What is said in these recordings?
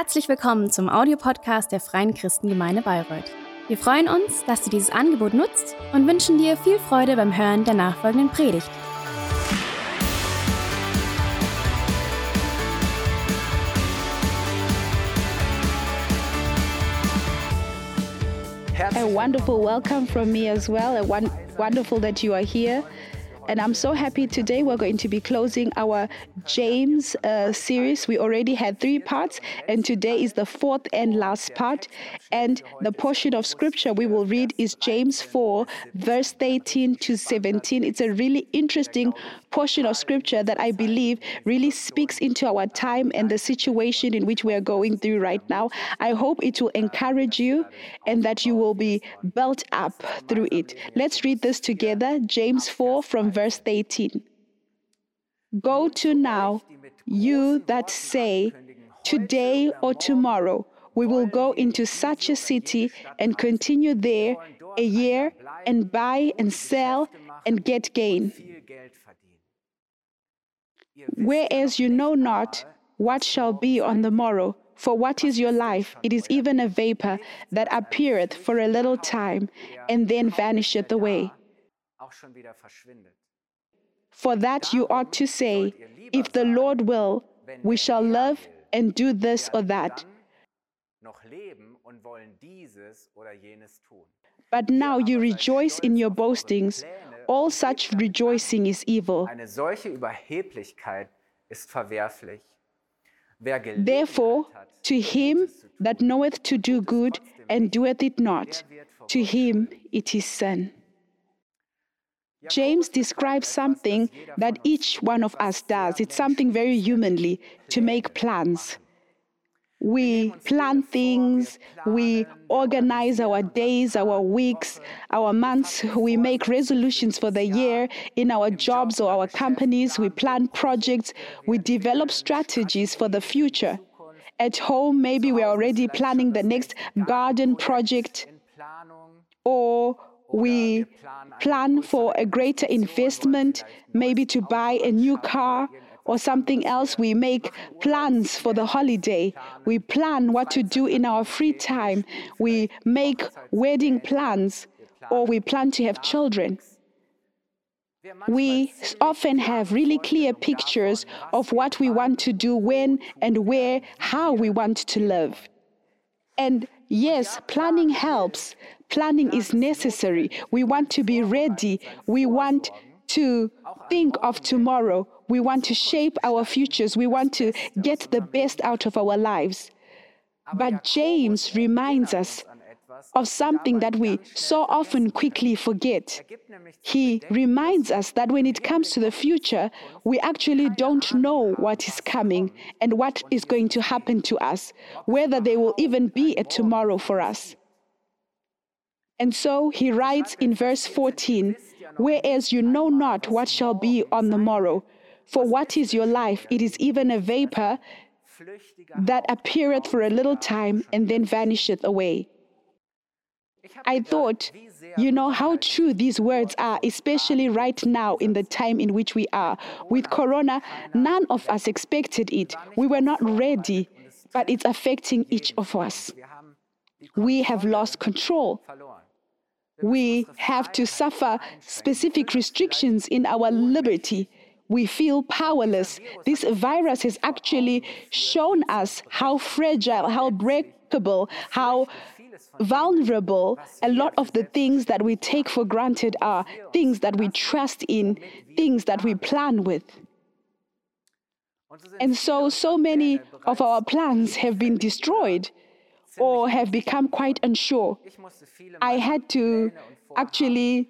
Herzlich willkommen zum Audiopodcast der Freien Christengemeinde Bayreuth. Wir freuen uns, dass du dieses Angebot nutzt und wünschen dir viel Freude beim Hören der nachfolgenden Predigt. A wonderful welcome from me as well. A wonderful that you are here. And I'm so happy today we're going to be closing our James uh, series. We already had three parts, and today is the fourth and last part. And the portion of scripture we will read is James 4, verse 18 to 17. It's a really interesting portion of scripture that I believe really speaks into our time and the situation in which we are going through right now. I hope it will encourage you and that you will be built up through it. Let's read this together. James 4 from verse 18. Go to now, you that say, Today or tomorrow, we will go into such a city and continue there a year and buy and sell and get gain. Whereas you know not what shall be on the morrow. For what is your life? It is even a vapor that appeareth for a little time and then vanisheth away. For that you ought to say, If the Lord will, we shall live and do this or that. But now you rejoice in your boastings. All such rejoicing is evil. Therefore, to him that knoweth to do good and doeth it not, to him it is sin. James describes something that each one of us does. It's something very humanly to make plans. We plan things, we organize our days, our weeks, our months. We make resolutions for the year in our jobs or our companies. We plan projects, we develop strategies for the future. At home, maybe we're already planning the next garden project, or we plan for a greater investment, maybe to buy a new car or something else. We make plans for the holiday. We plan what to do in our free time. We make wedding plans or we plan to have children. We often have really clear pictures of what we want to do, when and where, how we want to live. And yes, planning helps. Planning is necessary. We want to be ready. We want to think of tomorrow. We want to shape our futures. We want to get the best out of our lives. But James reminds us of something that we so often quickly forget. He reminds us that when it comes to the future, we actually don't know what is coming and what is going to happen to us, whether there will even be a tomorrow for us. And so he writes in verse 14, Whereas you know not what shall be on the morrow, for what is your life? It is even a vapor that appeareth for a little time and then vanisheth away. I thought, you know how true these words are, especially right now in the time in which we are. With Corona, none of us expected it. We were not ready, but it's affecting each of us. We have lost control we have to suffer specific restrictions in our liberty. We feel powerless. This virus has actually shown us how fragile, how breakable, how vulnerable a lot of the things that we take for granted are, things that we trust in, things that we plan with. And so, so many of our plans have been destroyed or have become quite unsure. I had to actually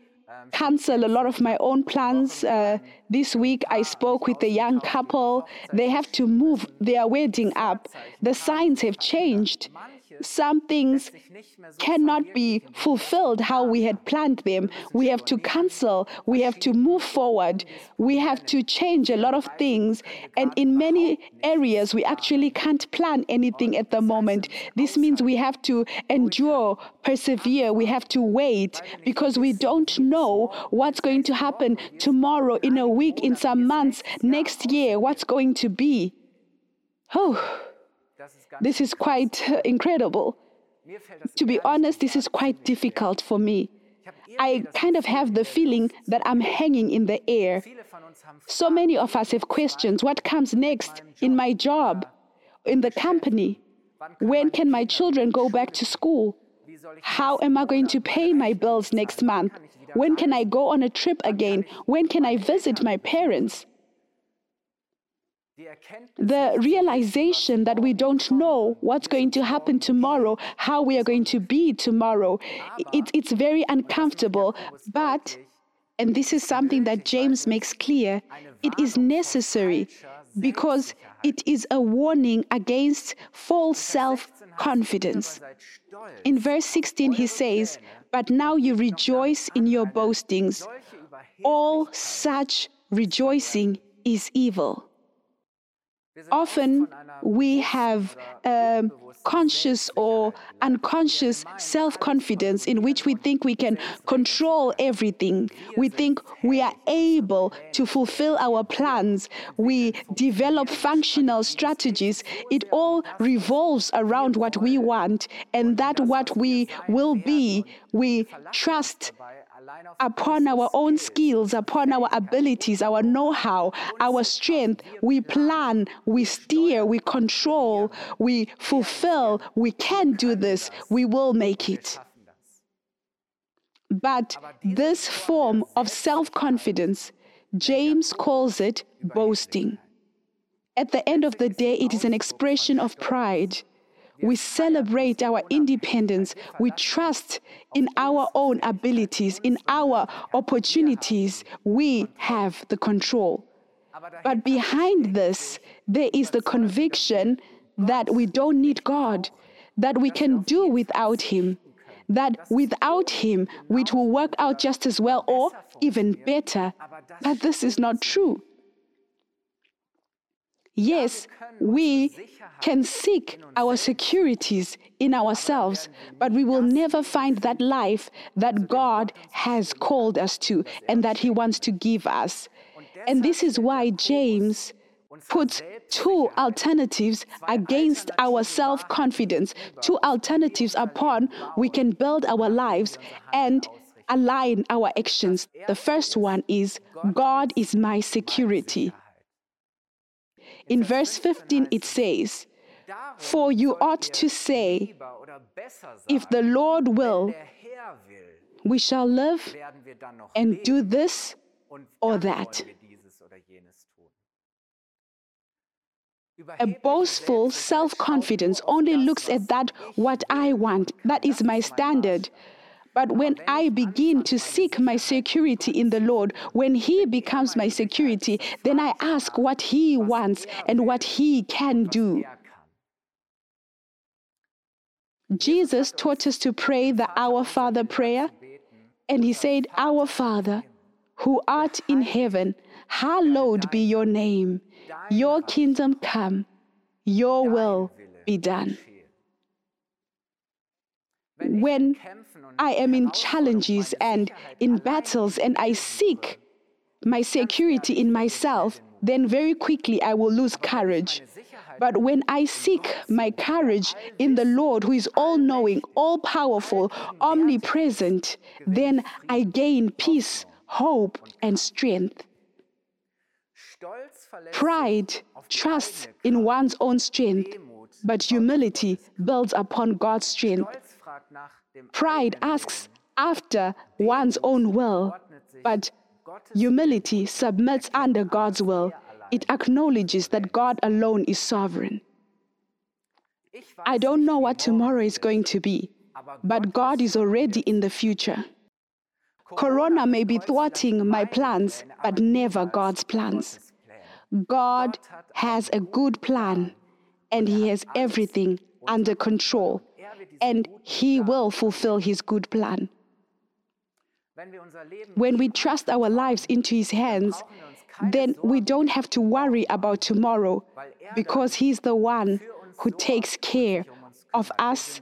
cancel a lot of my own plans. Uh, this week, I spoke with a young couple. They have to move their wedding up. The signs have changed some things cannot be fulfilled how we had planned them. We have to cancel, we have to move forward, we have to change a lot of things. And in many areas, we actually can't plan anything at the moment. This means we have to endure, persevere, we have to wait because we don't know what's going to happen tomorrow, in a week, in some months, next year, what's going to be. Oh. This is quite uh, incredible. To be honest, this is quite difficult for me. I kind of have the feeling that I'm hanging in the air. So many of us have questions what comes next in my job, in the company? When can my children go back to school? How am I going to pay my bills next month? When can I go on a trip again? When can I visit my parents? The realization that we don't know what's going to happen tomorrow, how we are going to be tomorrow, it, it's very uncomfortable. But, and this is something that James makes clear, it is necessary because it is a warning against false self confidence. In verse 16, he says, But now you rejoice in your boastings. All such rejoicing is evil. Often we have um, conscious or unconscious self confidence in which we think we can control everything. We think we are able to fulfill our plans. We develop functional strategies. It all revolves around what we want, and that what we will be, we trust upon our own skills, upon our abilities, our know how, our strength. We plan, we steer, we control, we fulfill. We can do this, we will make it. But this form of self confidence, James calls it boasting. At the end of the day, it is an expression of pride. We celebrate our independence. We trust in our own abilities, in our opportunities. We have the control. But behind this, there is the conviction that we don't need God, that we can do without Him, that without Him, it will work out just as well or even better. But this is not true. Yes, we can seek our securities in ourselves, but we will never find that life that God has called us to and that He wants to give us. And this is why James puts two alternatives against our self confidence, two alternatives upon we can build our lives and align our actions. The first one is God is my security. In verse 15, it says, For you ought to say, If the Lord will, we shall live and do this or that. A boastful self confidence only looks at that what I want, that is my standard. But when I begin to seek my security in the Lord, when He becomes my security, then I ask what He wants and what He can do. Jesus taught us to pray the Our Father prayer, and He said, Our Father, who art in heaven, hallowed be your name. Your kingdom come, your will be done. When I am in challenges and in battles and I seek my security in myself, then very quickly I will lose courage. But when I seek my courage in the Lord, who is all knowing, all powerful, omnipresent, then I gain peace, hope, and strength. Pride trusts in one's own strength, but humility builds upon God's strength. Pride asks after one's own will, but humility submits under God's will. It acknowledges that God alone is sovereign. I don't know what tomorrow is going to be, but God is already in the future. Corona may be thwarting my plans, but never God's plans. God has a good plan, and He has everything under control and He will fulfill His good plan. When we trust our lives into His hands, then we don't have to worry about tomorrow because He's the one who takes care of us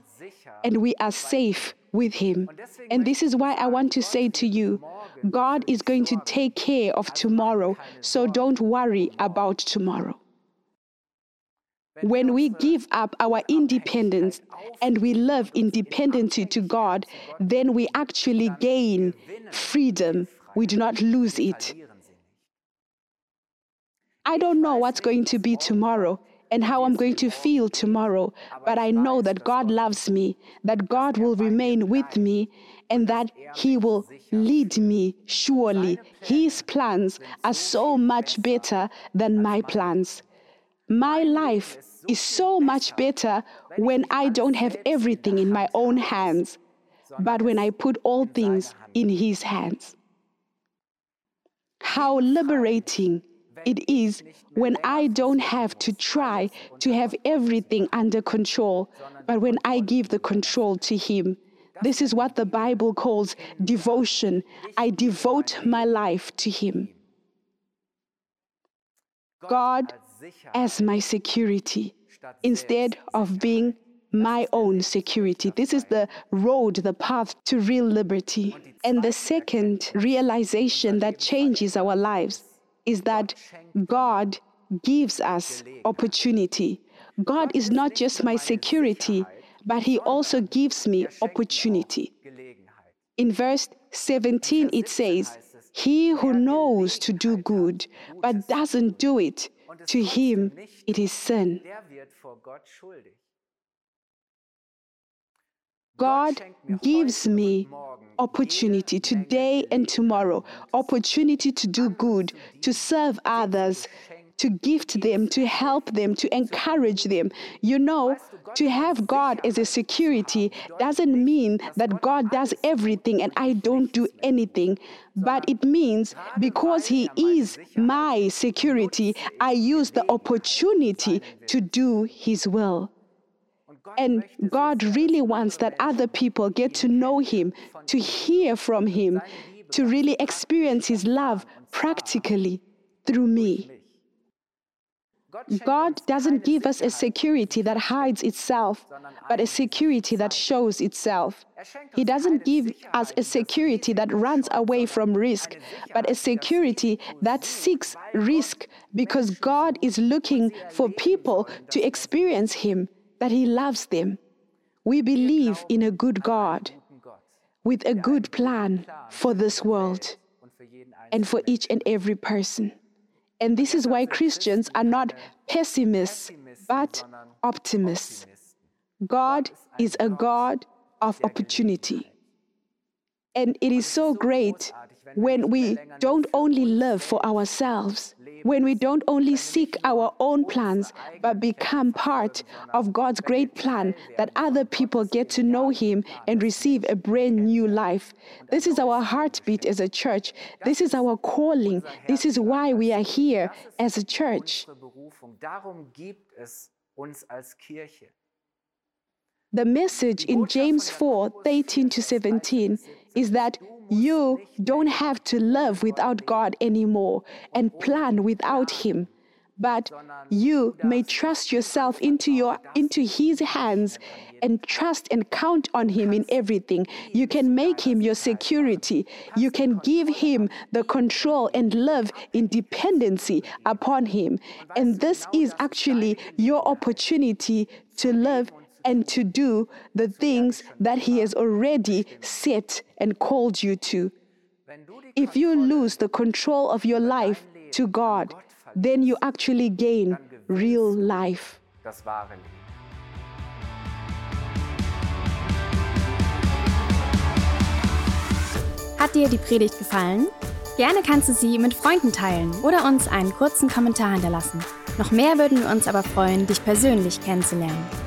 and we are safe with Him. And this is why I want to say to you God is going to take care of tomorrow, so don't worry about tomorrow. When we give up our independence and we live in dependency to God, then we actually gain freedom. We do not lose it. I don't know what's going to be tomorrow and how I'm going to feel tomorrow, but I know that God loves me, that God will remain with me, and that He will lead me surely. His plans are so much better than my plans. My life is so much better when I don't have everything in my own hands, but when I put all things in His hands. How liberating it is when I don't have to try to have everything under control, but when I give the control to Him. This is what the Bible calls devotion. I devote my life to Him. God as my security instead of being my own security. This is the road, the path to real liberty. And the second realization that changes our lives is that God gives us opportunity. God is not just my security, but He also gives me opportunity. In verse 17, it says, He who knows to do good, but doesn't do it, to him it is sin. God gives me opportunity today and tomorrow, opportunity to do good, to serve others, to gift them, to help them, to encourage them. You know, to have God as a security doesn't mean that God does everything and I don't do anything, but it means because He is my security, I use the opportunity to do His will. And God really wants that other people get to know Him, to hear from Him, to really experience His love practically through me. God doesn't give us a security that hides itself, but a security that shows itself. He doesn't give us a security that runs away from risk, but a security that seeks risk because God is looking for people to experience Him that He loves them. We believe in a good God with a good plan for this world and for each and every person. And this is why Christians are not pessimists, but optimists. God is a God of opportunity. And it is so great when we don't only live for ourselves, when we don't only seek our own plans, but become part of God's great plan that other people get to know Him and receive a brand new life. This is our heartbeat as a church. This is our calling. This is why we are here as a church. The message in James 4 13 to 17 is that you don't have to live without God anymore and plan without Him. But you may trust yourself into, your, into His hands and trust and count on Him in everything. You can make Him your security. You can give Him the control and love in dependency upon Him. And this is actually your opportunity to live and to do the things that He has already set and called you to. If you lose the control of your life to God, then you actually gain real life. Hat dir die Predigt gefallen? Gerne kannst du sie mit Freunden teilen oder uns einen kurzen Kommentar hinterlassen. Noch mehr würden wir uns aber freuen, dich persönlich kennenzulernen.